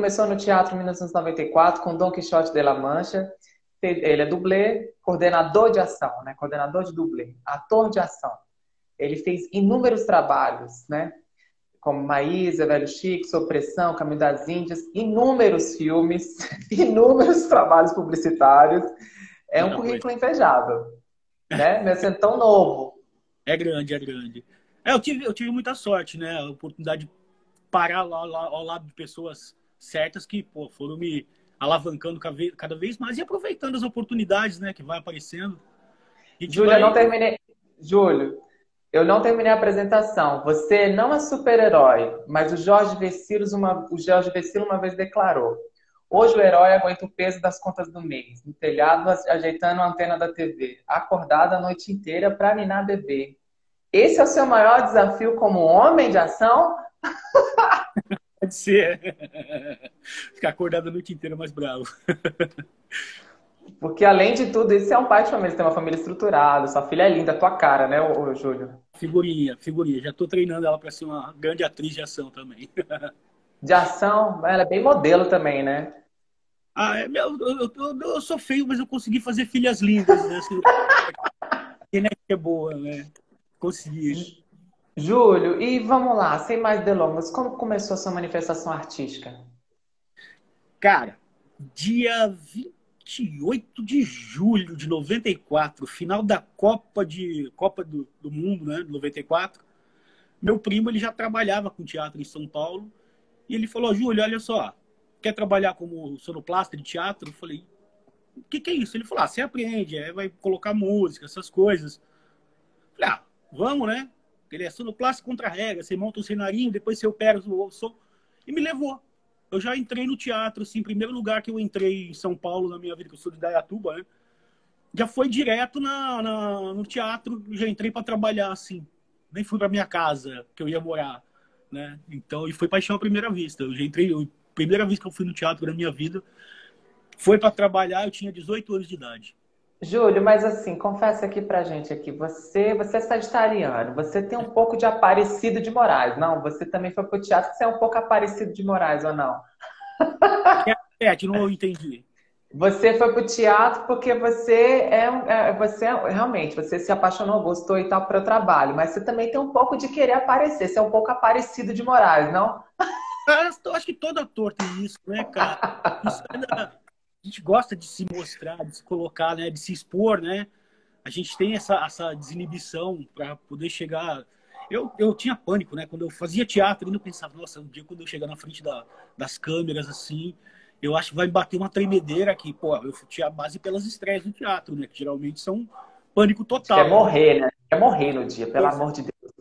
começou no teatro em 1994 com Dom Quixote de la Mancha. Ele é dublê, coordenador de ação, né? Coordenador de dublê, ator de ação. Ele fez inúmeros trabalhos, né? Como Maísa, Velho Chico, Sopressão, Caminho das Índias, inúmeros filmes, inúmeros trabalhos publicitários. É um currículo invejável, né? Mesmo sendo tão novo. É grande, é grande. É, eu tive, eu tive muita sorte, né? A oportunidade de parar lá, lá ao lado de pessoas certas que pô, foram me alavancando cada vez mais e aproveitando as oportunidades, né, que vai aparecendo. Júlio, vai... eu não terminei. Júlio, eu não terminei a apresentação. Você não é super-herói, mas o Jorge Vecilos uma, o Jorge Vecilo uma vez declarou: Hoje o herói aguenta o peso das contas do mês, no telhado ajeitando a antena da TV, acordado a noite inteira para ninar bebê. Esse é o seu maior desafio como homem de ação? Pode ser. Ficar acordado a noite inteira mais bravo. Porque, além de tudo, isso é um pai de família. Você tem uma família estruturada, sua filha é linda, tua cara, né, ô, Júlio? Figurinha, figurinha. Já tô treinando ela para ser uma grande atriz de ação também. De ação? Ela é bem modelo também, né? Ah, é, eu, eu, eu, eu, sou feio, mas eu consegui fazer filhas lindas, né? Assim, genética é boa, né? Consegui. Júlio, e vamos lá, sem mais delongas, como começou a sua manifestação artística? Cara, dia 28 de julho de 94, final da Copa de Copa do, do Mundo, né, de 94. Meu primo, ele já trabalhava com teatro em São Paulo, e ele falou: "Júlio, olha só, quer trabalhar como sonoplasta de teatro?" Eu falei: "O que, que é isso?" Ele falou: ah, "Você aprende, é, vai colocar música, essas coisas." Eu falei: "Ah, vamos, né?" Ele é sonoplasta contra regra. Você monta o cenarinho, depois você opera o som. E me levou. Eu já entrei no teatro, assim, primeiro lugar que eu entrei em São Paulo na minha vida, que eu sou de Dayatuba, né? Já foi direto na, na no teatro, já entrei para trabalhar, assim. Nem fui para minha casa, que eu ia morar, né? Então, e foi paixão à primeira vista. Eu já entrei, primeira vez que eu fui no teatro na minha vida, foi para trabalhar, eu tinha 18 anos de idade. Júlio, mas assim, confessa aqui pra gente aqui, você, você é sagitariano, você tem um pouco de Aparecido de Moraes, não? Você também foi pro teatro, você é um pouco Aparecido de Moraes, ou não? É, que não entendi. Você foi pro teatro porque você é, é você é, realmente, você se apaixonou, gostou e tal para o trabalho, mas você também tem um pouco de querer aparecer, você é um pouco Aparecido de Moraes, não? Eu acho que todo ator tem isso, né, cara? Isso é da, a gente gosta de se mostrar, de se colocar, né, de se expor, né? A gente tem essa, essa desinibição para poder chegar. Eu, eu tinha pânico, né? Quando eu fazia teatro, eu não pensava, nossa, um dia quando eu chegar na frente da, das câmeras, assim, eu acho que vai bater uma tremedeira aqui. Pô, eu tinha base pelas estreias do teatro, né? Que geralmente são pânico total. Quer morrer, né? Quer morrer no dia, pelo amor de Deus.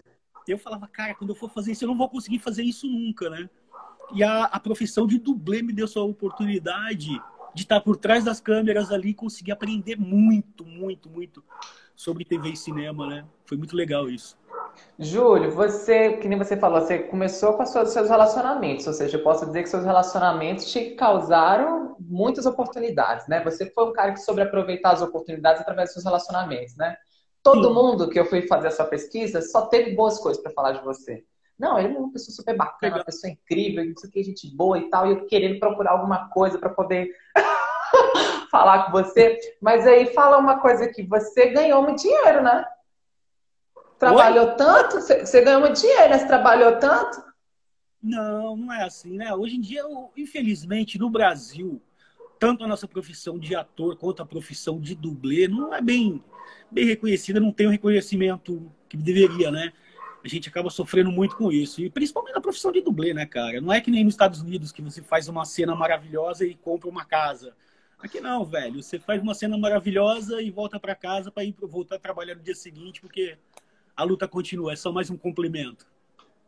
Eu falava, cara, quando eu for fazer isso, eu não vou conseguir fazer isso nunca, né? E a, a profissão de dublê me deu essa oportunidade de estar por trás das câmeras ali e conseguir aprender muito, muito, muito sobre TV e cinema, né? Foi muito legal isso. Júlio, você, que nem você falou, você começou com os seus relacionamentos, ou seja, eu posso dizer que seus relacionamentos te causaram muitas oportunidades, né? Você foi um cara que soube aproveitar as oportunidades através dos seus relacionamentos, né? Todo Sim. mundo que eu fui fazer essa pesquisa só teve boas coisas para falar de você. Não, ele é uma pessoa super bacana, uma pessoa incrível, não sei o que, gente boa e tal, e eu querendo procurar alguma coisa para poder falar com você. Mas aí fala uma coisa aqui, você ganhou muito dinheiro, né? Trabalhou Oi? tanto? Você ganhou muito dinheiro, né? Você trabalhou tanto? Não, não é assim, né? Hoje em dia, infelizmente, no Brasil, tanto a nossa profissão de ator quanto a profissão de dublê não é bem, bem reconhecida, não tem o reconhecimento que deveria, né? A gente acaba sofrendo muito com isso. E principalmente na profissão de dublê, né, cara? Não é que nem nos Estados Unidos que você faz uma cena maravilhosa e compra uma casa. Aqui não, velho. Você faz uma cena maravilhosa e volta para casa para ir voltar a trabalhar no dia seguinte, porque a luta continua. É só mais um complemento.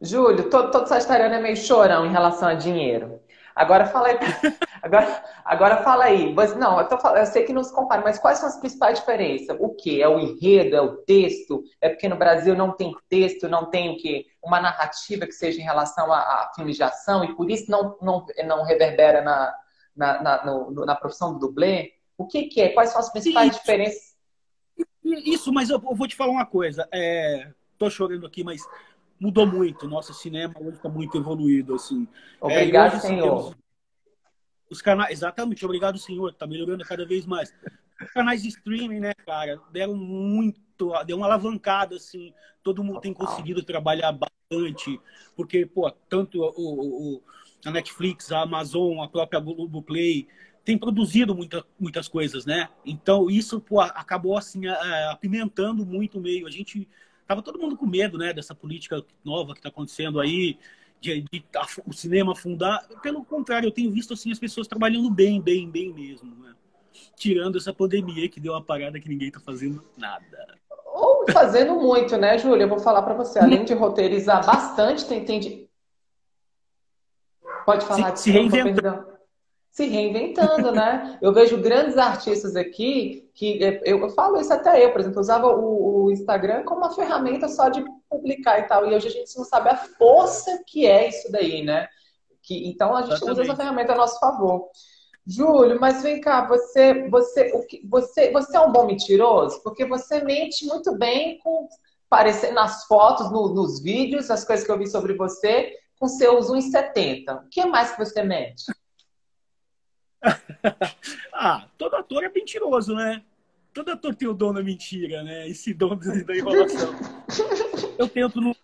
Júlio, todo, todo sagitariano é meio chorão em relação a dinheiro. Agora fala aí. Agora, agora fala aí. Você, não, eu, tô, eu sei que não se compara, mas quais são as principais diferenças? O que? É o enredo? É o texto? É porque no Brasil não tem texto, não tem o quê? Uma narrativa que seja em relação a, a filmes de ação e por isso não, não, não reverbera na, na, na, no, na profissão do dublê? O que, que é? Quais são as principais diferenças? Isso, mas eu vou te falar uma coisa. É, tô chorando aqui, mas mudou muito. Nosso cinema hoje está muito evoluído, assim. Obrigado, é, hoje, senhor. Temos, Os canais, exatamente, obrigado, senhor, tá melhorando cada vez mais. Os canais de streaming, né, cara, deram muito, deu uma alavancada, assim, todo mundo tem conseguido trabalhar bastante, porque, pô, tanto o, o, a Netflix, a Amazon, a própria Globoplay, tem produzido muita, muitas coisas, né? Então, isso pô, acabou, assim, apimentando muito o meio. A gente, tava todo mundo com medo, né, dessa política nova que está acontecendo aí, de, de, o cinema afundar. Pelo contrário, eu tenho visto assim as pessoas trabalhando bem, bem, bem mesmo, né? Tirando essa pandemia que deu uma parada que ninguém está fazendo nada. Ou fazendo muito, né, Júlia? Eu vou falar para você, além de roteirizar bastante, tem, tem de... Pode falar. Se, se reinventar se reinventando, né? Eu vejo grandes artistas aqui que eu, eu falo isso até eu, por exemplo, eu usava o, o, Instagram como uma ferramenta só de publicar e tal. E hoje a gente não sabe a força que é isso daí, né? Que, então a gente Exatamente. usa essa ferramenta a nosso favor. Júlio, mas vem cá, você, você, o que, você, você é um bom mentiroso? Porque você mente muito bem com parecer nas fotos, no, nos vídeos, as coisas que eu vi sobre você, com seus 1,70. O que mais que você mente? ah, todo ator é mentiroso, né? Todo ator tem o dom da mentira, né? Esse dom da enrolação. Eu tento não.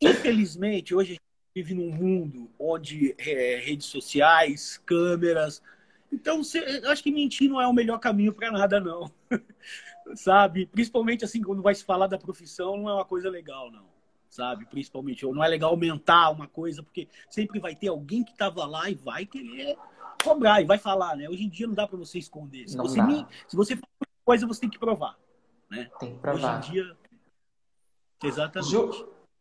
Infelizmente, hoje a gente vive num mundo onde é, redes sociais, câmeras. Então, acho que mentir não é o melhor caminho para nada, não. Sabe? Principalmente assim, quando vai se falar da profissão, não é uma coisa legal, não sabe? Principalmente, ou não é legal aumentar uma coisa, porque sempre vai ter alguém que estava lá e vai querer cobrar e vai falar, né? Hoje em dia não dá para você esconder. Se não você, me, se você faz coisa, você tem que provar, né? Tem que provar. Hoje em dia, exatamente.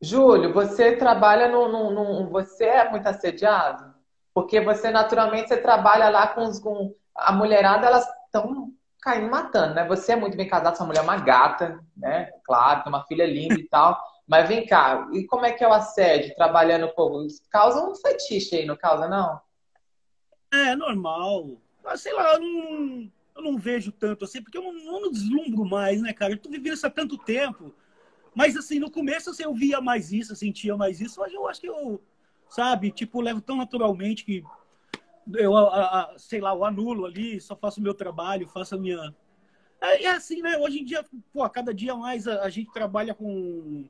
Júlio, você trabalha no, no, no, Você é muito assediado? Porque você, naturalmente, você trabalha lá com, os, com a mulherada, elas estão caindo matando, né? Você é muito bem casado, sua mulher é uma gata, né? Claro, tem uma filha linda e tal. Mas vem cá, e como é que é o assédio trabalhando com. Causa um fetiche aí, não causa, não? É, normal. Mas, sei lá, eu não, eu não vejo tanto assim, porque eu não, não deslumbro mais, né, cara? Eu tô vivendo isso há tanto tempo. Mas, assim, no começo assim, eu via mais isso, eu sentia mais isso. Hoje eu acho que eu, sabe, tipo, levo tão naturalmente que eu, a, a, sei lá, eu anulo ali, só faço o meu trabalho, faço a minha. É, é assim, né? Hoje em dia, pô, cada dia mais a, a gente trabalha com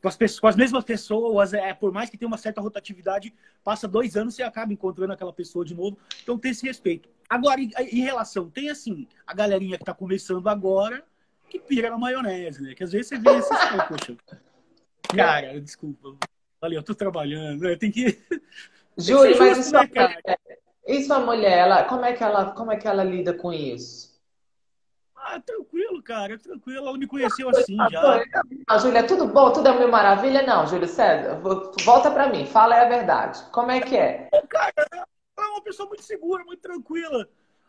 com as, pessoas, com as mesmas pessoas, é, por mais que tenha uma certa rotatividade, passa dois anos e acaba encontrando aquela pessoa de novo. Então tem esse respeito. Agora, em, em relação, tem assim, a galerinha que está começando agora, que pira na maionese, né? Que às vezes você vê esses, poxa, cara, desculpa, valeu, eu tô trabalhando, né? Tem que. Júlio, mas isso, né, cara? e sua mulher, ela, como, é que ela, como é que ela lida com isso? Ah, tranquilo, cara, tranquilo. Ela me conheceu assim já. Ah, Júlia, tudo bom? Tudo é mil maravilha? Não, Júlio César, volta pra mim, fala a verdade. Como é que é? Cara, é uma pessoa muito segura, muito tranquila.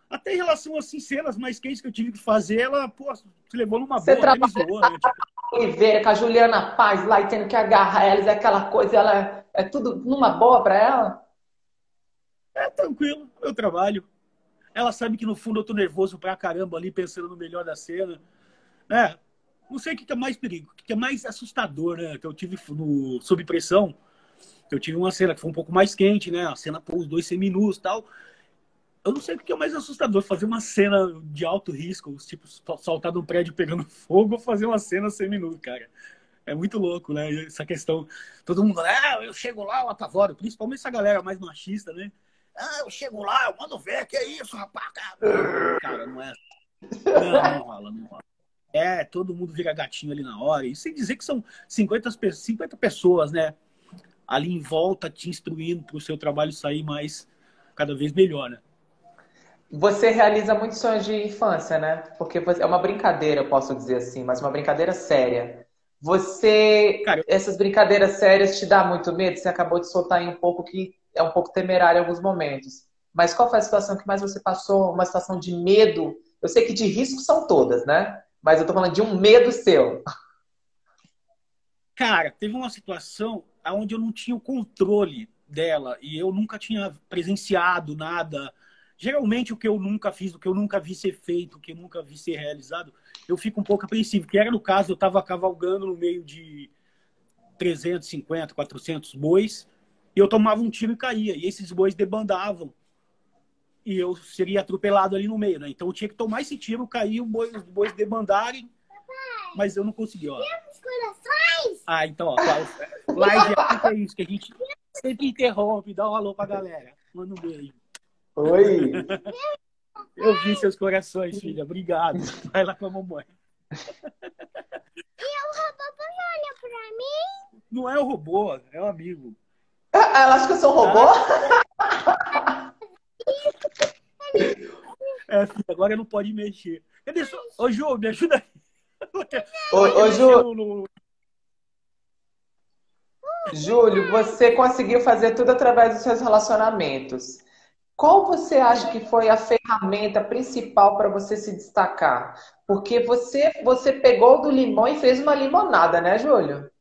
Até em relação assim, cenas mais quentes que eu tive que fazer, ela, pô, se levou numa Você boa, trabalha zoou, né? Tipo... Oliveira, com a Juliana Paz lá e tendo que agarrar elas, é aquela coisa, ela é, é tudo numa boa pra ela? É tranquilo, meu trabalho. Ela sabe que no fundo eu tô nervoso pra caramba ali, pensando no melhor da cena. Né? Não sei o que é mais perigo, o que é mais assustador, né? Que eu tive no Sob Pressão. Eu tive uma cena que foi um pouco mais quente, né? A cena com os dois seminus e tal. Eu não sei o que é mais assustador, fazer uma cena de alto risco, tipo, saltar de um prédio pegando fogo ou fazer uma cena seminu, cara. É muito louco, né? Essa questão. Todo mundo, ah, eu chego lá, eu apavoro. Principalmente essa galera mais machista, né? Ah, eu chego lá, eu mando ver, que é isso, rapaz? Cara, cara não é. Não, não rola, não rola. É, todo mundo vira gatinho ali na hora. E sem dizer que são 50, 50 pessoas, né? Ali em volta te instruindo para o seu trabalho sair mais, cada vez melhor, né? Você realiza muitos sonhos de infância, né? Porque é uma brincadeira, eu posso dizer assim, mas uma brincadeira séria. Você, Cara, essas brincadeiras sérias te dá muito medo? Você acabou de soltar aí um pouco que é um pouco temerário em alguns momentos. Mas qual foi a situação que mais você passou? Uma situação de medo? Eu sei que de risco são todas, né? Mas eu tô falando de um medo seu. Cara, teve uma situação onde eu não tinha o controle dela e eu nunca tinha presenciado nada. Geralmente, o que eu nunca fiz, o que eu nunca vi ser feito, o que eu nunca vi ser realizado, eu fico um pouco apreensivo. Que era no caso, eu estava cavalgando no meio de 350, 400 bois e eu tomava um tiro e caía. E esses bois debandavam. e eu seria atropelado ali no meio, né? Então eu tinha que tomar esse tiro, cair, os bois, os bois debandarem, mas eu não consegui, ó. Ah, então, ó, live é isso, que a gente sempre interrompe, dá um alô pra galera. Manda um beijo. Oi! Eu vi seus corações, filha. Obrigado. Vai lá com a mamãe. E o robô olha pra mim? Não é o robô, é o amigo. Ela acha que eu sou um robô? É, filha, agora não pode mexer. Cadê só? Ô, Ju, me ajuda aí. Ô, ô Ju. Júlio, você conseguiu fazer tudo através dos seus relacionamentos. Qual você acha que foi a ferramenta principal para você se destacar? Porque você, você pegou do limão e fez uma limonada, né, Júlio?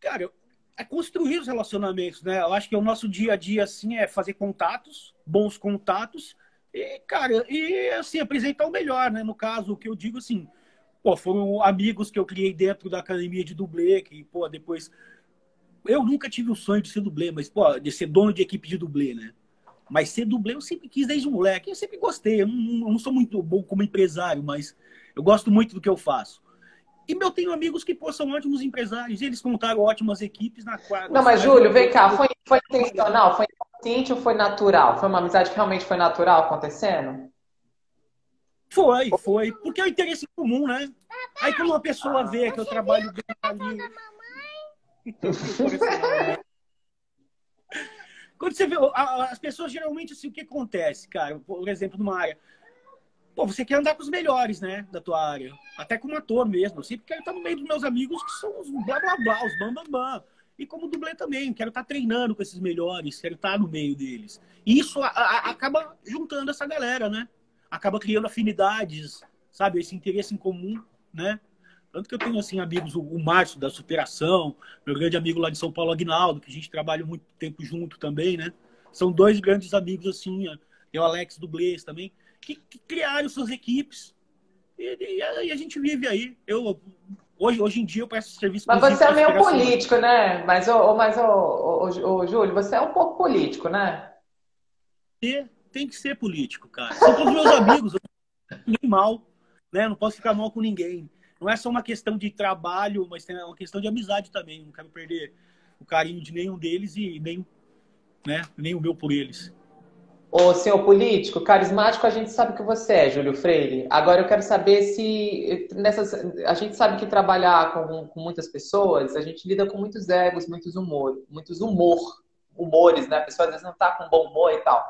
Cara, é construir os relacionamentos, né? Eu acho que o nosso dia a dia, assim, é fazer contatos, bons contatos, e, cara, e, assim, apresentar o melhor, né? No caso, o que eu digo, assim, pô, foram amigos que eu criei dentro da academia de dublê, que, pô, depois... Eu nunca tive o sonho de ser dublê, mas, pô, de ser dono de equipe de dublê, né? Mas ser dublê eu sempre quis desde moleque. Eu sempre gostei. Eu não, não, sou muito bom como empresário, mas eu gosto muito do que eu faço. E eu tenho amigos que pô, são ótimos empresários. E eles montaram ótimas equipes na quadra. Não, mas Júlio, vem cá. Foi, foi intencional? Foi inconsciente ou foi natural? Foi uma amizade que realmente foi natural acontecendo? Foi, foi. Porque é o interesse comum, né? Aí quando uma pessoa vê que eu trabalho bem ali... Quando você vê, as pessoas geralmente, assim, o que acontece, cara? Por exemplo, numa área. Pô, você quer andar com os melhores, né? Da tua área. Até como ator mesmo. Eu sempre quero estar no meio dos meus amigos que são os blá blá blá, os bam bam bam. E como dublê também, quero estar treinando com esses melhores, quero estar no meio deles. E isso a, a, acaba juntando essa galera, né? Acaba criando afinidades, sabe? Esse interesse em comum, né? Tanto que eu tenho, assim, amigos, o, Márcio da Superação, meu grande amigo lá de São Paulo, Agnaldo, que a gente trabalha muito tempo junto também, né? São dois grandes amigos, assim, e o Alex Dublês também, que, que criaram suas equipes. E, e, e, a gente vive aí. Eu, hoje, hoje em dia eu presto serviço... Mas você é meio político, né? Mas, oh, mas oh, oh, Júlio, você é um pouco político, né? E tem que ser político, cara. São todos meus amigos, eu não mal, né? Não posso ficar mal com ninguém não é só uma questão de trabalho, mas é uma questão de amizade também. Não quero perder o carinho de nenhum deles e nem, né, nem o meu por eles. Ô, senhor político, carismático, a gente sabe que você é, Júlio Freire. Agora eu quero saber se nessas, a gente sabe que trabalhar com, com muitas pessoas, a gente lida com muitos egos, muitos humor, muitos humor, humores, né? A pessoa às vezes não tá com bom humor e tal.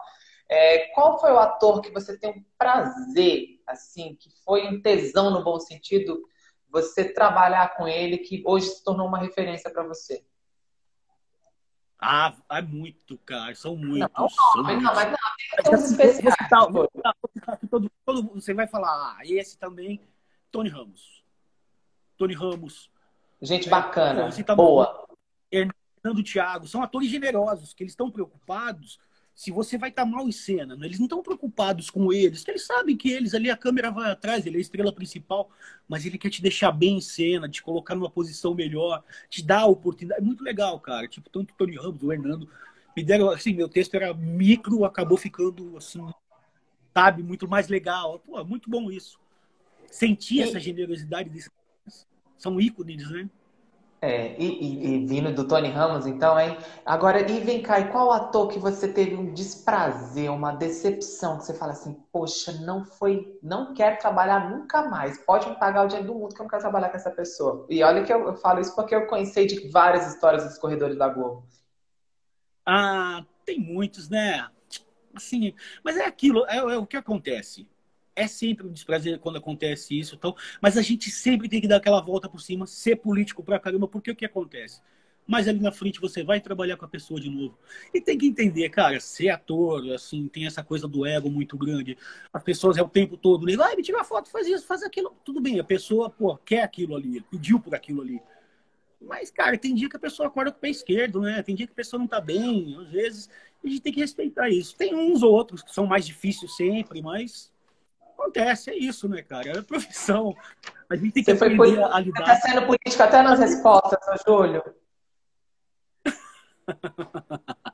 É, qual foi o ator que você tem um prazer, assim, que foi um tesão no bom sentido, você trabalhar com ele que hoje se tornou uma referência para você? Ah, é muito, cara. São muitos. Não, são não, muitos. mas Você vai falar, ah, esse também, Tony Ramos. Tony Ramos. Gente bacana, é, tá boa. Fernando Thiago, são atores generosos, que eles estão preocupados se você vai estar tá mal em cena. Né? Eles não estão preocupados com eles, que eles sabem que eles ali, a câmera vai atrás, ele é a estrela principal, mas ele quer te deixar bem em cena, te colocar numa posição melhor, te dar a oportunidade. É muito legal, cara. Tipo, tanto o Tony Ramos, o Hernando, me deram, assim, meu texto era micro, acabou ficando, assim, sabe, muito mais legal. Pô, muito bom isso. Sentir essa generosidade desses são ícones, né? É, e, e, e, vindo do Tony Ramos, então, hein? Agora, e vem cá, e qual ator que você teve um desprazer, uma decepção, que você fala assim, poxa, não foi, não quero trabalhar nunca mais, pode me pagar o dinheiro do mundo que eu não quero trabalhar com essa pessoa. E olha que eu, eu falo isso porque eu conheci de várias histórias dos corredores da Globo. Ah, tem muitos, né? Assim, mas é aquilo, é, é o que acontece é sempre um desprazer quando acontece isso, então, mas a gente sempre tem que dar aquela volta por cima, ser político pra caramba, porque o que acontece? Mas ali na frente você vai trabalhar com a pessoa de novo. E tem que entender, cara, ser ator, assim, tem essa coisa do ego muito grande. As pessoas é o tempo todo, né? Vai, me tira uma foto, faz isso, faz aquilo. Tudo bem, a pessoa, pô, quer aquilo ali, pediu por aquilo ali. Mas, cara, tem dia que a pessoa acorda com o pé esquerdo, né? Tem dia que a pessoa não tá bem, às vezes. A gente tem que respeitar isso. Tem uns ou outros que são mais difíceis sempre, mas acontece, é isso, né, cara? É a profissão. A gente tem que Você aprender foi, a lidar. Está sendo político até nas respostas, Júlio.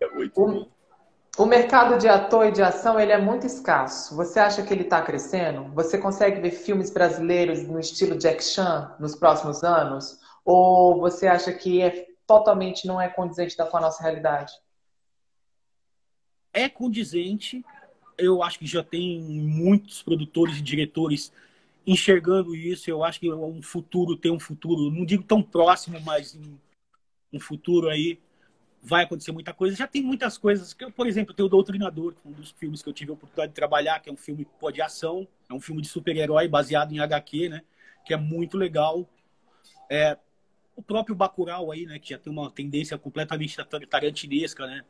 É muito o, bom. O mercado de ator e de ação ele é muito escasso. Você acha que ele está crescendo? Você consegue ver filmes brasileiros no estilo Jack Chan nos próximos anos? Ou você acha que é totalmente não é condizente com a nossa realidade? É condizente. Eu acho que já tem muitos produtores e diretores enxergando isso. Eu acho que um futuro tem um futuro, não digo tão próximo, mas um futuro aí vai acontecer muita coisa. Já tem muitas coisas. Que, por exemplo, tem o Doutrinador, um dos filmes que eu tive a oportunidade de trabalhar, que é um filme pô, de ação, é um filme de super-herói baseado em HQ, né? Que é muito legal. É, o próprio Bacurau aí, né? Que já tem uma tendência completamente tarantinesca, né?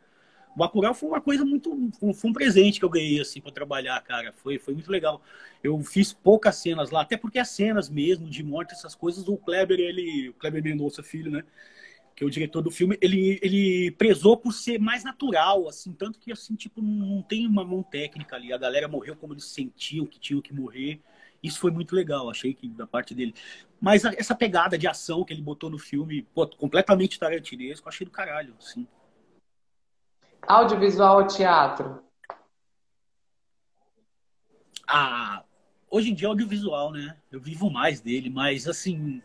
O Bacurau foi uma coisa muito... Foi um presente que eu ganhei, assim, para trabalhar, cara. Foi, foi muito legal. Eu fiz poucas cenas lá, até porque as cenas mesmo de morte, essas coisas, o Kleber, ele... O Kleber Mendonça, filho, né? Que é o diretor do filme, ele, ele prezou por ser mais natural, assim, tanto que, assim, tipo, não tem uma mão técnica ali. A galera morreu como eles sentiam que tinham que morrer. Isso foi muito legal, achei que da parte dele. Mas essa pegada de ação que ele botou no filme, pô, completamente tarantinesco, achei do caralho, assim. Audiovisual ou teatro? Ah, hoje em dia é audiovisual, né? Eu vivo mais dele, mas assim,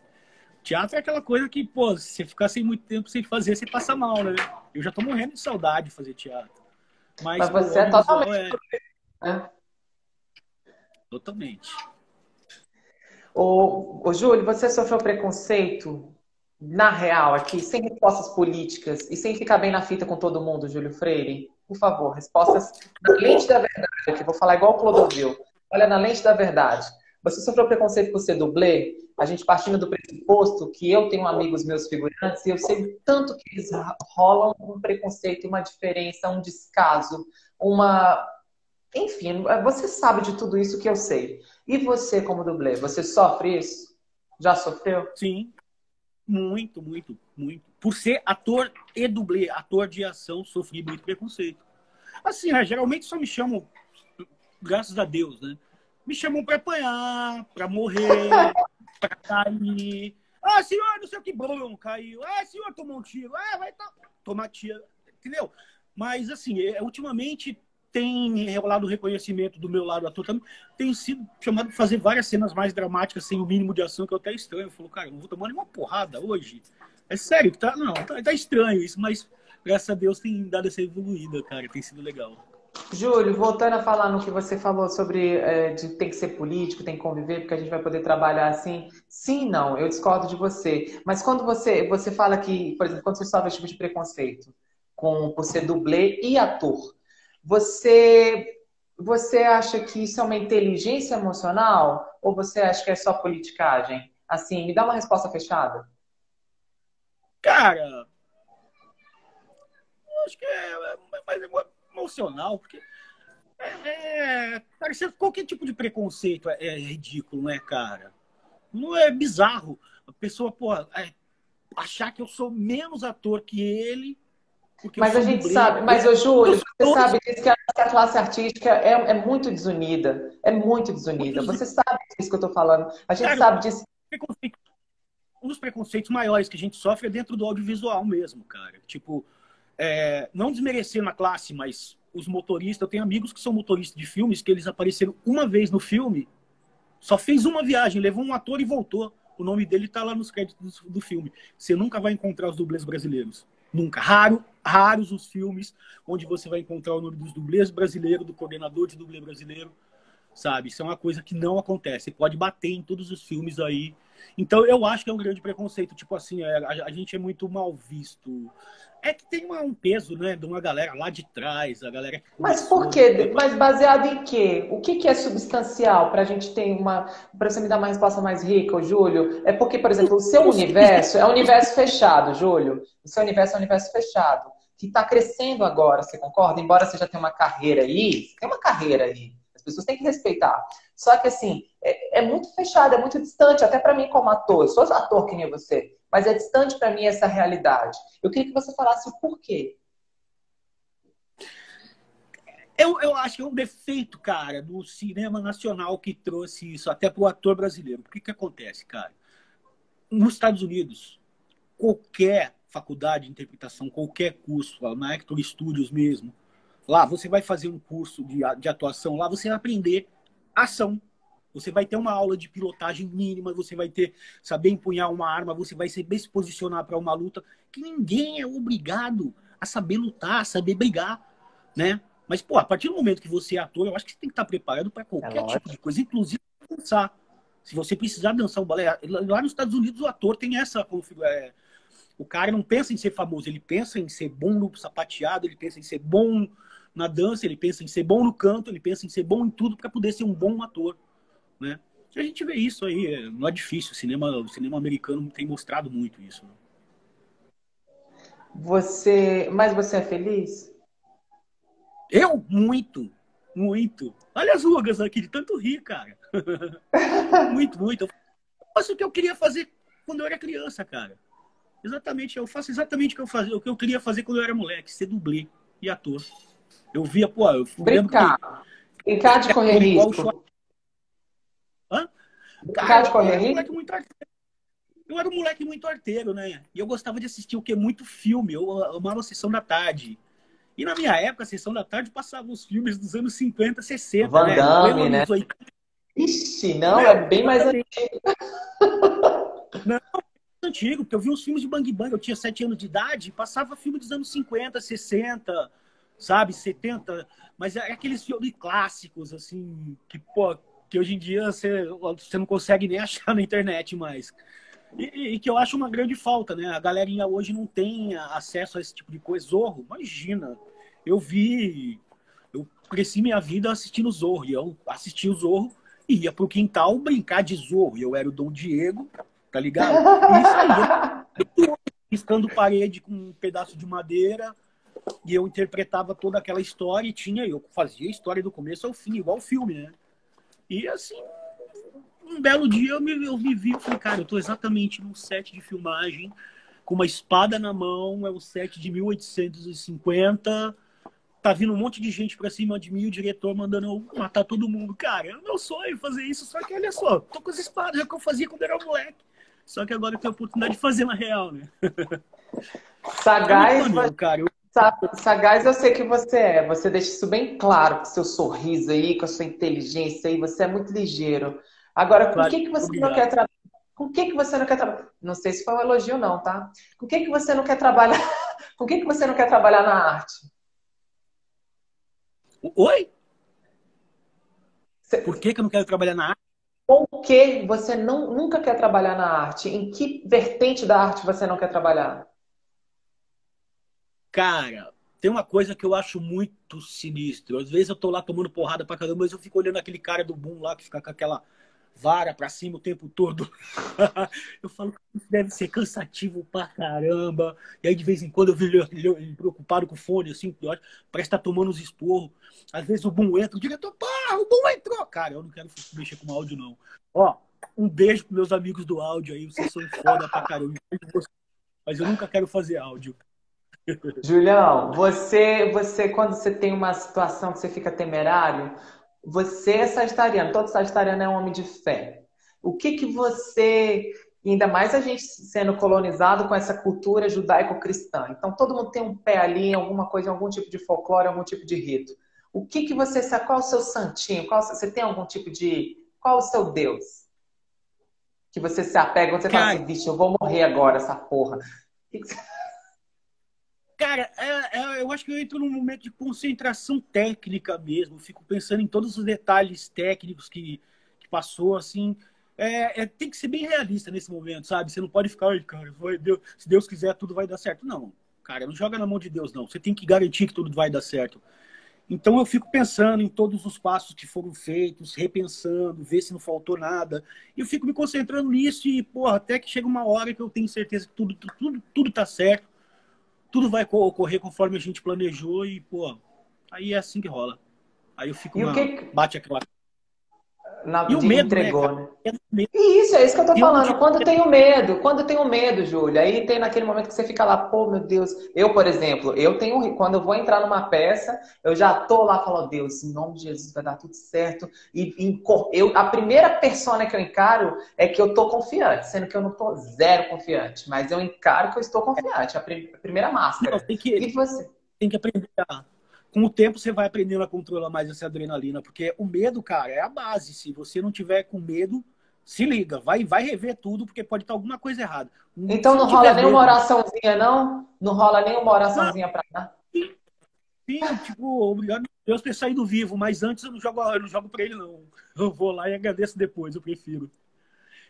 teatro é aquela coisa que, pô, se você ficar sem muito tempo sem fazer, você passa mal, né? Eu já tô morrendo de saudade de fazer teatro. Mas, Mas você é totalmente. É... É. Totalmente. Ô, ô, Júlio, você sofreu preconceito na real aqui, sem respostas políticas e sem ficar bem na fita com todo mundo, Júlio Freire? Por favor, respostas na lente da verdade, aqui vou falar igual o Clodovil. Olha, na lente da verdade. Você sofreu preconceito por ser dublê? A gente partindo do pressuposto que eu tenho amigos meus figurantes e eu sei tanto que eles rolam um preconceito, uma diferença, um descaso, uma enfim, você sabe de tudo isso que eu sei. E você, como dublê, você sofre isso? Já sofreu? Sim. Muito, muito, muito. Por ser ator e dublê, ator de ação, sofri muito preconceito. Assim, né, geralmente só me chamam, graças a Deus, né? Me chamam para apanhar, para morrer, para cair. Ah, senhor, não sei o que, bom, caiu. Ah, senhor, tomou um tiro. Ah, vai tomar tiro. Entendeu? Mas, assim, é, ultimamente tem rolado reconhecimento do meu lado ator também. Tem sido chamado para fazer várias cenas mais dramáticas sem o mínimo de ação, que eu até estranho. Eu falo, cara, eu não vou tomar nenhuma porrada hoje. É sério, tá? Não, tá, tá estranho isso, mas graças a Deus tem dado essa evoluída, cara. Tem sido legal. Júlio, voltando a falar no que você falou sobre é, de tem que ser político, tem que conviver, porque a gente vai poder trabalhar assim. Sim, não, eu discordo de você. Mas quando você, você fala que, por exemplo, quando você sofre esse tipo de preconceito com por ser dublê e ator, você, você acha que isso é uma inteligência emocional ou você acha que é só politicagem? Assim, me dá uma resposta fechada. Cara, acho que é, é mais emocional, porque é, é, cara, qualquer tipo de preconceito é, é, ridículo, né, cara? Não é bizarro. A pessoa, pô, é, achar que eu sou menos ator que ele mas a gente sabe, mas o Júlio, você sabe que a classe artística é, é muito desunida. É muito desunida. Você sabe disso que eu estou falando. A gente Cara, sabe disso. Um dos preconceitos maiores que a gente sofre é dentro do audiovisual mesmo, cara. Tipo, é, não desmerecendo a classe, mas os motoristas, eu tenho amigos que são motoristas de filmes que eles apareceram uma vez no filme, só fez uma viagem, levou um ator e voltou. O nome dele está lá nos créditos do filme. Você nunca vai encontrar os dublês brasileiros. Nunca. Raro, raros os filmes onde você vai encontrar o nome dos dublês brasileiros, do coordenador de dublê brasileiro, sabe? Isso é uma coisa que não acontece. Você pode bater em todos os filmes aí. Então, eu acho que é um grande preconceito. Tipo assim, é, a, a gente é muito mal visto. É que tem uma, um peso, né, de uma galera lá de trás, a galera. Mas por quê? Mas baseado em quê? O que, que é substancial para a gente ter uma. Para você me dar uma resposta mais rica, Júlio? É porque, por exemplo, o seu universo é um universo fechado, Júlio. O seu universo é um universo fechado, que está crescendo agora, você concorda? Embora você já tenha uma carreira aí, tem uma carreira aí. As pessoas têm que respeitar. Só que, assim, é, é muito fechado, é muito distante, até para mim como ator. Eu sou ator que nem você mas é distante para mim essa realidade. Eu queria que você falasse o porquê. Eu, eu acho que é um defeito, cara, do cinema nacional que trouxe isso até para o ator brasileiro. O que, que acontece, cara? Nos Estados Unidos, qualquer faculdade de interpretação, qualquer curso, na Actor Studios mesmo, lá você vai fazer um curso de, de atuação, lá você vai aprender ação. Você vai ter uma aula de pilotagem mínima, você vai ter saber empunhar uma arma, você vai saber se posicionar para uma luta, que ninguém é obrigado a saber lutar, a saber brigar, né? Mas, pô, a partir do momento que você é ator, eu acho que você tem que estar preparado para qualquer é tipo de coisa, inclusive dançar. Se você precisar dançar o balé. Lá nos Estados Unidos, o ator tem essa configuração. É, o cara não pensa em ser famoso, ele pensa em ser bom no sapateado, ele pensa em ser bom na dança, ele pensa em ser bom no canto, ele pensa em ser bom em tudo para poder ser um bom ator, né? A gente vê isso aí, é, não é difícil. O cinema, o cinema americano tem mostrado muito isso. Né? Você, mas você é feliz? Eu muito, muito. Olha as rugas aqui de tanto rir, cara. muito, muito. Eu faço o que eu queria fazer quando eu era criança, cara. Exatamente, eu faço exatamente o que eu fazia, o que eu queria fazer quando eu era moleque, ser dublê e ator. Eu via, pô, eu Brincar. Que... Brincar de correr risco. Hã? Brincar de correr risco? Eu era um moleque muito arteiro, né? E eu gostava de assistir o que? Muito filme. Eu amava a sessão da tarde. E na minha época, a sessão da tarde passava os filmes dos anos 50, 60. Van né? Damme, né? né? Ixi, não, é, é bem mais antigo. Não, antigo, porque eu vi uns filmes de Bang Bang, eu tinha 7 anos de idade, passava filme dos anos 50, 60, sabe, 70, mas é aqueles filmes clássicos, assim, que, pô, que hoje em dia você, você não consegue nem achar na internet mais. E, e, que eu acho uma grande falta, né? A galerinha hoje não tem acesso a esse tipo de coisa. Zorro, imagina. Eu vi, eu cresci minha vida assistindo Zorro, e eu assisti o Zorro e ia pro quintal brincar de Zorro. E eu era o Dom Diego, tá ligado? E isso aí, riscando parede com um pedaço de madeira, e eu interpretava toda aquela história e tinha, eu fazia a história do começo ao fim, igual o filme, né? E assim, um belo dia eu me, eu me vi e falei, cara, eu tô exatamente num set de filmagem, com uma espada na mão, é o set de 1850, tá vindo um monte de gente pra cima de mim, o diretor mandando eu matar todo mundo. Cara, é o meu sonho fazer isso, só que olha só, tô com as espadas, é o que eu fazia quando era moleque. Só que agora eu tenho a oportunidade de fazer na real, né? Sagaz, é cara. Eu... Sagaz, eu sei que você é. Você deixa isso bem claro com seu sorriso aí, com a sua inteligência aí. Você é muito ligeiro. Agora, com o que, que você Obrigado. não quer trabalhar? Com o que, que você não quer trabalhar? Não sei se foi um elogio, não, tá? Com o que, que você não quer trabalhar? com o que, que você não quer trabalhar na arte? Oi? Por que, que eu não quero trabalhar na arte? Com o que você não, nunca quer trabalhar na arte? Em que vertente da arte você não quer trabalhar? Cara, tem uma coisa que eu acho muito sinistro. Às vezes eu tô lá tomando porrada pra caramba, mas eu fico olhando aquele cara do boom lá que fica com aquela vara pra cima o tempo todo. eu falo que isso deve ser cansativo pra caramba. E aí de vez em quando eu vejo ele, preocupado com o fone, assim, parece que tá tomando os esporros. Às vezes o boom entra, o diretor, pá, o boom entrou. Cara, eu não quero mexer com áudio, não. Ó, um beijo pros meus amigos do áudio aí, vocês são foda pra caramba. Mas eu nunca quero fazer áudio. Julião, você, você, quando você tem uma situação que você fica temerário, você é sagitariano, todo sagitariano é um homem de fé. O que que você, ainda mais a gente sendo colonizado com essa cultura judaico-cristã, então todo mundo tem um pé ali em alguma coisa, em algum tipo de folclore, algum tipo de rito. O que que você, qual o seu santinho? Qual, você tem algum tipo de, qual o seu Deus? Que você se apega, você Cara... fala assim, vixe, eu vou morrer agora, essa porra. Que que você... Cara, é, é, eu acho que eu entro num momento de concentração técnica mesmo. Fico pensando em todos os detalhes técnicos que, que passou, assim. É, é, tem que ser bem realista nesse momento, sabe? Você não pode ficar, cara, vai, Deus, se Deus quiser, tudo vai dar certo. Não, cara, não joga na mão de Deus, não. Você tem que garantir que tudo vai dar certo. Então eu fico pensando em todos os passos que foram feitos, repensando, ver se não faltou nada. E eu fico me concentrando nisso e, porra, até que chega uma hora que eu tenho certeza que tudo, tudo, tudo tá certo tudo vai ocorrer conforme a gente planejou e, pô, aí é assim que rola. Aí eu fico, uma... que... bate aquela. Na E o medo, entregou, né, né? Isso, é isso que eu tô E eu falando. digo- Quando eu tenho medo, quando eu tenho medo, Júlia, aí tem naquele momento que você fica lá, pô, meu Deus. Eu, por exemplo, eu tenho, quando eu vou entrar numa peça, eu já tô lá falando, Deus, em nome de Jesus vai dar tudo certo. E, e eu, a primeira persona que eu encaro é que eu tô confiante, sendo que eu não tô zero confiante, mas eu encaro que eu estou confiante, a, prim- a primeira Não, máscara. tem que, E você? tem que aprender a. Com o tempo, você vai aprendendo a controlar mais essa adrenalina, porque o medo, cara, é a base. Se você não tiver com medo, se liga, vai, vai rever tudo, porque pode estar alguma coisa errada. Então Se não rola nenhuma medo, oraçãozinha, não? Não rola nenhuma oraçãozinha pra dar? Sim, tipo, obrigado a Deus ter saído vivo, mas antes eu não jogo, eu não jogo pra ele, não. Eu vou lá e agradeço depois, eu prefiro.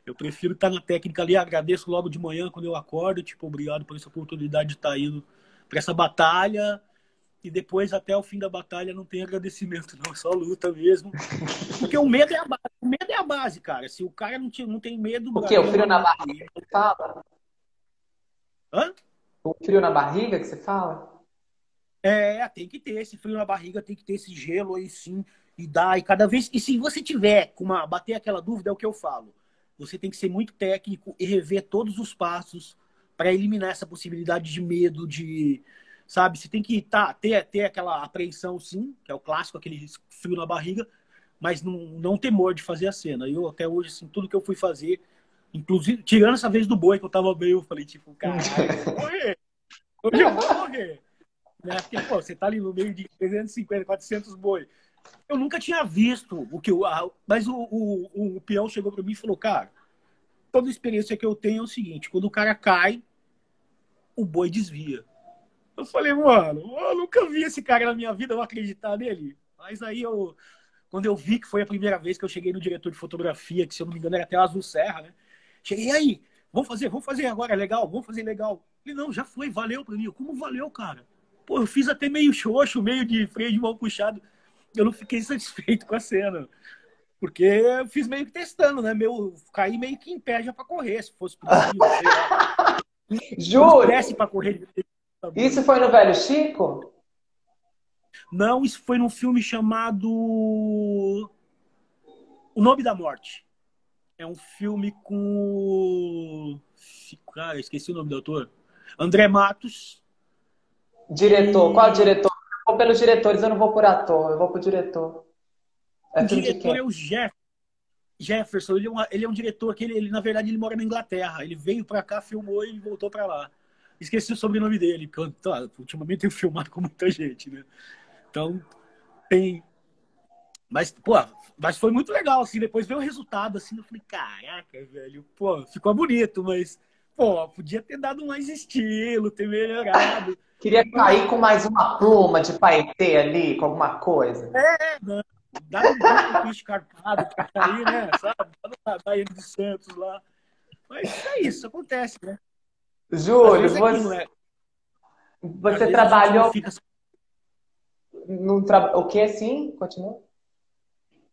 Eu prefiro estar na técnica ali, agradeço logo de manhã quando eu acordo, tipo, obrigado por essa oportunidade de estar indo pra essa batalha. E depois, até o fim da batalha, não tem agradecimento, não, é só luta mesmo. Porque o medo é a base, o medo é a base, cara. Se o cara não, tinha, não tem medo. O quê? O frio na barriga. barriga que você fala? Hã? O frio na barriga que você fala? É, tem que ter esse frio na barriga, tem que ter esse gelo aí sim. E dá, e cada vez. E se você tiver com uma. bater aquela dúvida, é o que eu falo. Você tem que ser muito técnico e rever todos os passos para eliminar essa possibilidade de medo, de. Sabe? Você tem que tá, ter, ter aquela apreensão, sim, que é o clássico, aquele frio na barriga, mas não, não temor de fazer a cena. Eu, até hoje, assim, tudo que eu fui fazer, inclusive, tirando essa vez do boi, que eu tava meio, eu falei, tipo, eu morrer. Hoje eu vou morrer né? Porque, pô, você tá ali no meio de 350, 400 boi. Eu nunca tinha visto o que o. a- Mas o, o, o peão chegou pra mim e falou, cara, toda experiência que eu tenho é o seguinte: quando o cara cai, o boi desvia. Eu falei, mano, eu nunca vi esse cara na minha vida, eu vou acreditar nele. Mas aí eu. Quando eu vi que foi a primeira vez que eu cheguei no diretor de fotografia, que se eu não me engano era até o Azul Serra, né? Cheguei aí, vamos fazer, vamos fazer agora, legal, vamos fazer legal. Ele, não, já foi, valeu pra mim. Eu, Como valeu, cara? Pô, eu fiz até meio xoxo, meio de freio de mão puxado. Eu não fiquei satisfeito com a cena. Porque eu fiz meio que testando, né? Meu, caí meio que em pé já pra correr, se fosse possível. lá. Se pra correr. Isso foi no Velho Chico? Não, isso foi num filme chamado O Nome da Morte. É um filme com. Cara, esqueci o nome do autor. André Matos. Diretor, qual diretor? Eu vou pelos diretores, eu não vou por ator, eu vou pro diretor. É o diretor é o Jeff- Jefferson. Ele é, um, ele é um diretor que ele, ele, na verdade, ele mora na Inglaterra. Ele veio pra cá, filmou e voltou pra lá. Esqueci o sobrenome dele, porque eu, tá, ultimamente tenho filmado com muita gente, né? Então, tem. Mas, pô, mas foi muito legal, assim. Depois veio o resultado, assim. Eu falei, caraca, velho, pô, ficou bonito, mas, pô, podia ter dado mais estilo, ter melhorado. Queria cair com mais uma pluma de paetê ali, com alguma coisa. Dá um pouco escarpado pra cair, né? Sabe? Dá dos Santos lá. Mas é isso, acontece, né? Júlio, você, é. Você gente trabalhou fica- tra... O que assim? Continua?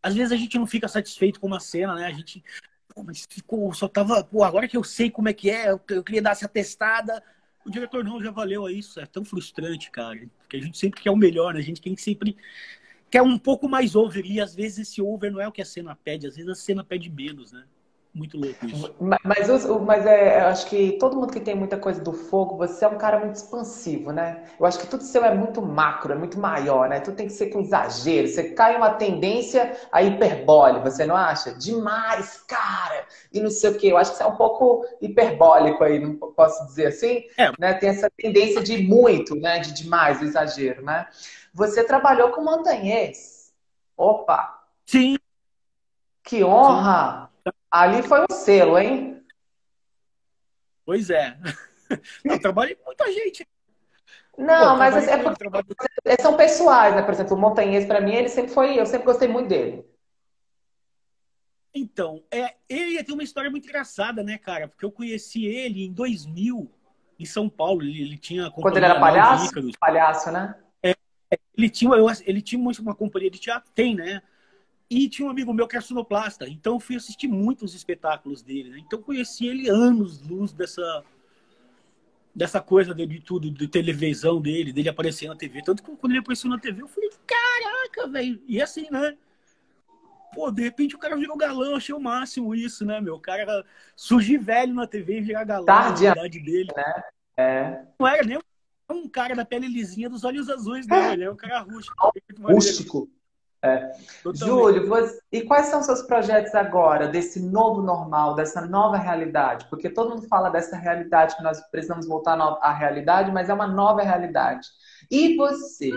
Às vezes a gente não fica satisfeito com uma cena, né? A gente. Pô, mas ficou. Só tava. Pô, agora que eu sei como é que é, eu eu queria dar essa testada. O diretor não, já valeu a isso. É tão frustrante, cara. Porque a gente sempre quer o melhor, né? A gente tem que sempre. Quer um pouco mais over. E às vezes esse over não é o que a cena pede, às vezes a cena pede menos, né? Muito louco isso. Ma- Mas, o- mas é, eu acho que todo mundo que tem muita coisa do fogo, você é um cara muito expansivo, né? Eu acho que tudo seu é muito macro, é muito maior, né? Tudo tem que ser com exagero. Você cai uma tendência à hiperbole, você não acha? Demais, cara! E não sei o quê. Eu acho que você é um pouco hiperbólico aí, não posso dizer assim? É. Né? Tem essa tendência de muito, né? De demais, o exagero, né? Você trabalhou com montanhês. Opa! Sim, Que honra! Ali foi um selo, hein? pois é. Não, eu trabalhei com muita gente. Não, Pô, mas é com- porque eles são pessoais, né? Por exemplo, o Montanhês, pra mim, ele sempre foi. Eu sempre gostei muito dele. Então, é, ele tem uma história muito engraçada, né, cara? Porque eu conheci ele em 2000, em São Paulo. Ele, ele tinha Quando ele era palhaço? Ícaros. Palhaço, né? Ele tinha, eu- ele tinha uma companhia de teatro, tem, né? E tinha um amigo meu que era sonoplasta. Então eu fui assistir muitos espetáculos dele, né? Então eu conheci ele anos luz dessa dessa coisa de, de tudo, de televisão dele, dele aparecer na TV. Tanto que quando ele apareceu na TV, eu falei, caraca, velho. E assim, né? pô, de repente o cara virou galão, achei o máximo isso, né, meu? O cara surgir velho na TV e virar galão Tarde, na idade dele. Né? É. Não era nem um cara da pele lisinha dos olhos azuis, né? Ele é um cara rústico. Rústico. É. Júlio, você... e quais são seus projetos agora, desse novo normal, dessa nova realidade? Porque todo mundo fala dessa realidade que nós precisamos voltar à realidade, mas é uma nova realidade. E você?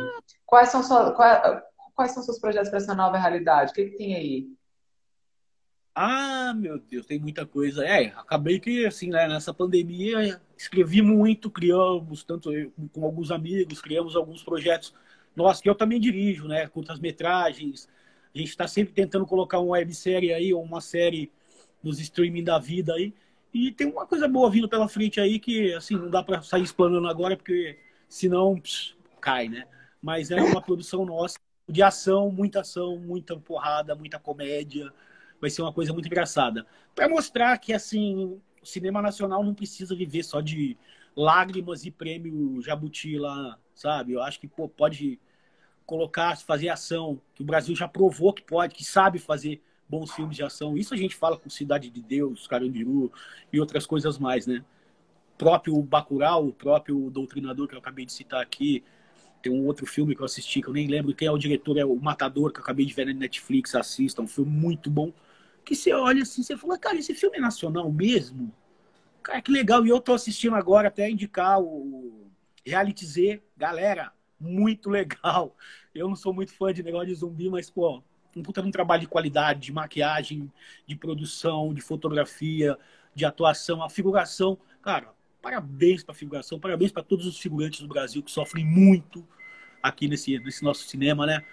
Quais são, sua... quais são seus projetos para essa nova realidade? O que, que tem aí? Ah, meu Deus, tem muita coisa. É, acabei que, assim, né, nessa pandemia, escrevi muito, criamos, tanto eu, com alguns amigos, criamos alguns projetos nossos, que eu também dirijo, né, curtas-metragens. A gente está sempre tentando colocar uma websérie aí, ou uma série nos streaming da vida aí. E tem uma coisa boa vindo pela frente aí que, assim, não dá para sair explanando agora, porque senão cai, né? Mas é uma produção nossa de ação, muita ação, muita porrada, muita comédia vai ser uma coisa muito engraçada. Para mostrar que, assim, o cinema nacional não precisa viver só de lágrimas e prêmio Jabuti lá, sabe? Eu acho que pô, pode colocar, fazer ação, que o Brasil já provou que pode, que sabe fazer bons filmes de ação. Isso a gente fala com Cidade de Deus, Carandiru e outras coisas mais, né? O próprio Bacurau, o próprio Doutrinador que eu acabei de citar aqui, tem um outro filme que eu assisti, que eu nem lembro quem é o diretor, é o Matador, que eu acabei de ver na Netflix, assista, um filme muito bom que você olha assim, você fala, cara, esse filme é nacional mesmo? Cara, que legal. E eu tô assistindo agora até indicar o Reality Z. Galera, muito legal. Eu não sou muito fã de negócio de zumbi, mas, pô, um puta um trabalho de qualidade, de maquiagem, de produção, de fotografia, de atuação, a figuração. Cara, parabéns pra figuração, parabéns para todos os figurantes do Brasil que sofrem muito aqui nesse, nesse nosso cinema, né?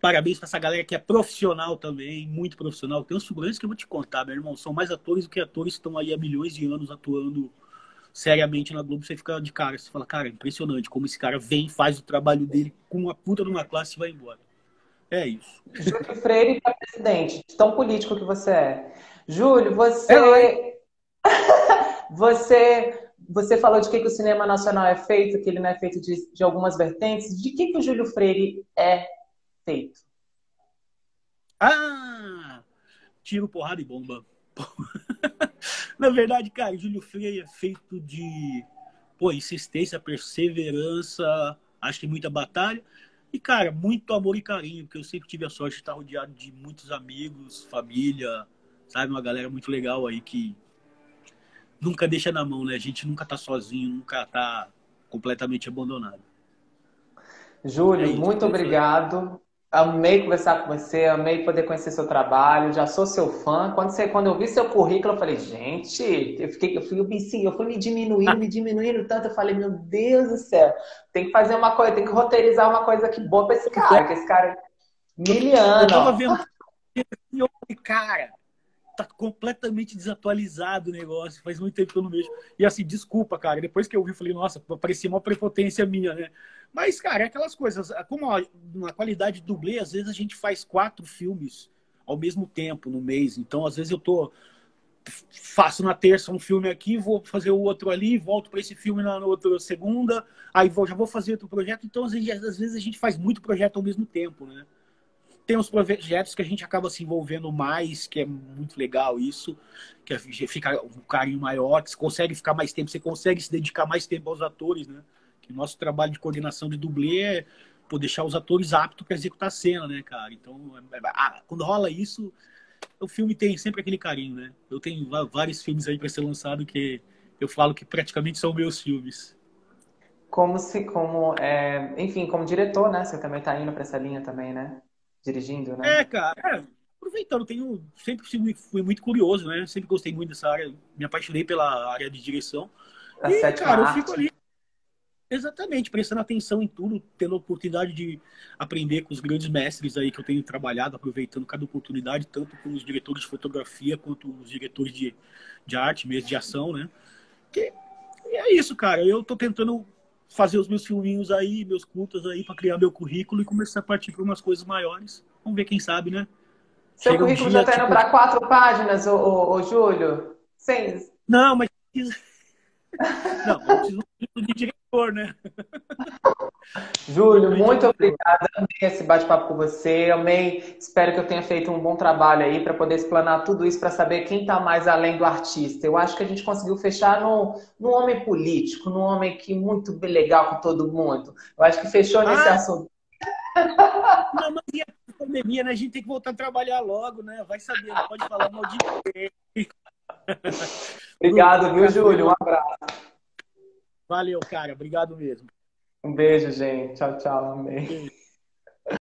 Parabéns para essa galera que é profissional também, muito profissional. Tem uns figurantes que eu vou te contar, meu irmão, são mais atores do que atores que estão aí há milhões de anos atuando seriamente na Globo. Você fica de cara, você fala, cara, é impressionante como esse cara vem, faz o trabalho dele com uma puta numa classe e vai embora. É isso. Júlio Freire para presidente, tão político que você é. Júlio, você. É, você você falou de que, que o cinema nacional é feito, que ele não é feito de, de algumas vertentes. De que, que o Júlio Freire é feito? Ah! Tiro, porrada e bomba. Na verdade, cara, Júlio Freire é feito de pô, insistência, perseverança, acho que muita batalha. E, cara, muito amor e carinho, porque eu sempre tive a sorte de estar rodeado de muitos amigos, família, sabe? Uma galera muito legal aí que nunca deixa na mão, né? A gente nunca tá sozinho, nunca tá completamente abandonado. Júlio, é muito obrigado. Amei conversar com você, amei poder conhecer seu trabalho, já sou seu fã. Quando, você, quando eu vi seu currículo, eu falei, gente, eu fiquei, eu fui, sim, eu fui me diminuindo, me diminuindo tanto, eu falei, meu Deus do céu, tem que fazer uma coisa, tem que roteirizar uma coisa que boa pra esse cara, que esse cara é miliano. Eu tava vendo, cara, tá completamente desatualizado o negócio, faz muito tempo que eu não vejo. E assim, desculpa, cara, depois que eu vi, eu falei, nossa, parecia uma prepotência minha, né? Mas, cara, é aquelas coisas. Como a, na qualidade de dublê, às vezes a gente faz quatro filmes ao mesmo tempo no mês. Então, às vezes eu tô. Faço na terça um filme aqui, vou fazer o outro ali, volto para esse filme na outra segunda, aí vou, já vou fazer outro projeto. Então, às vezes, às vezes a gente faz muito projeto ao mesmo tempo, né? Tem uns projetos que a gente acaba se envolvendo mais, que é muito legal isso, que é, fica um carinho maior, que você consegue ficar mais tempo, você consegue se dedicar mais tempo aos atores, né? Nosso trabalho de coordenação de dublê é pô, deixar os atores aptos para executar a cena, né, cara? Então, é, é, ah, quando rola isso, o filme tem sempre aquele carinho, né? Eu tenho vários filmes aí para ser lançado que eu falo que praticamente são meus filmes. Como se, como, é, enfim, como diretor, né? Você também tá indo para essa linha também, né? Dirigindo, né? É, cara. É, aproveitando, tenho sempre fui, muito curioso, né? Sempre gostei muito dessa área, me apaixonei pela área de direção. A e, cara, eu fico ali Exatamente, prestando atenção em tudo, tendo a oportunidade de aprender com os grandes mestres aí que eu tenho trabalhado, aproveitando cada oportunidade, tanto com os diretores de fotografia quanto os diretores de, de arte mesmo, de ação, né? Que, e é isso, cara. Eu tô tentando fazer os meus filminhos aí, meus cultos aí, para criar meu currículo e começar a partir para umas coisas maiores. Vamos ver quem sabe, né? Seu Chega currículo um dia, já tá indo tipo... para quatro páginas, ô, ô, ô Júlio? Seis? Não, mas. Não, eu preciso de diretor, né? Júlio, muito obrigada. Amei esse bate-papo com você. Amei. Espero que eu tenha feito um bom trabalho aí para poder explanar tudo isso, para saber quem está mais além do artista. Eu acho que a gente conseguiu fechar no, no homem político, no homem que muito legal com todo mundo. Eu acho que fechou nesse ah. assunto. Não, mas e a pandemia, né? A gente tem que voltar a trabalhar logo, né? Vai saber, pode falar mal de. Obrigado, viu, Júlio? Um abraço. Valeu, cara. Obrigado mesmo. Um beijo, gente. Tchau, tchau. Amém.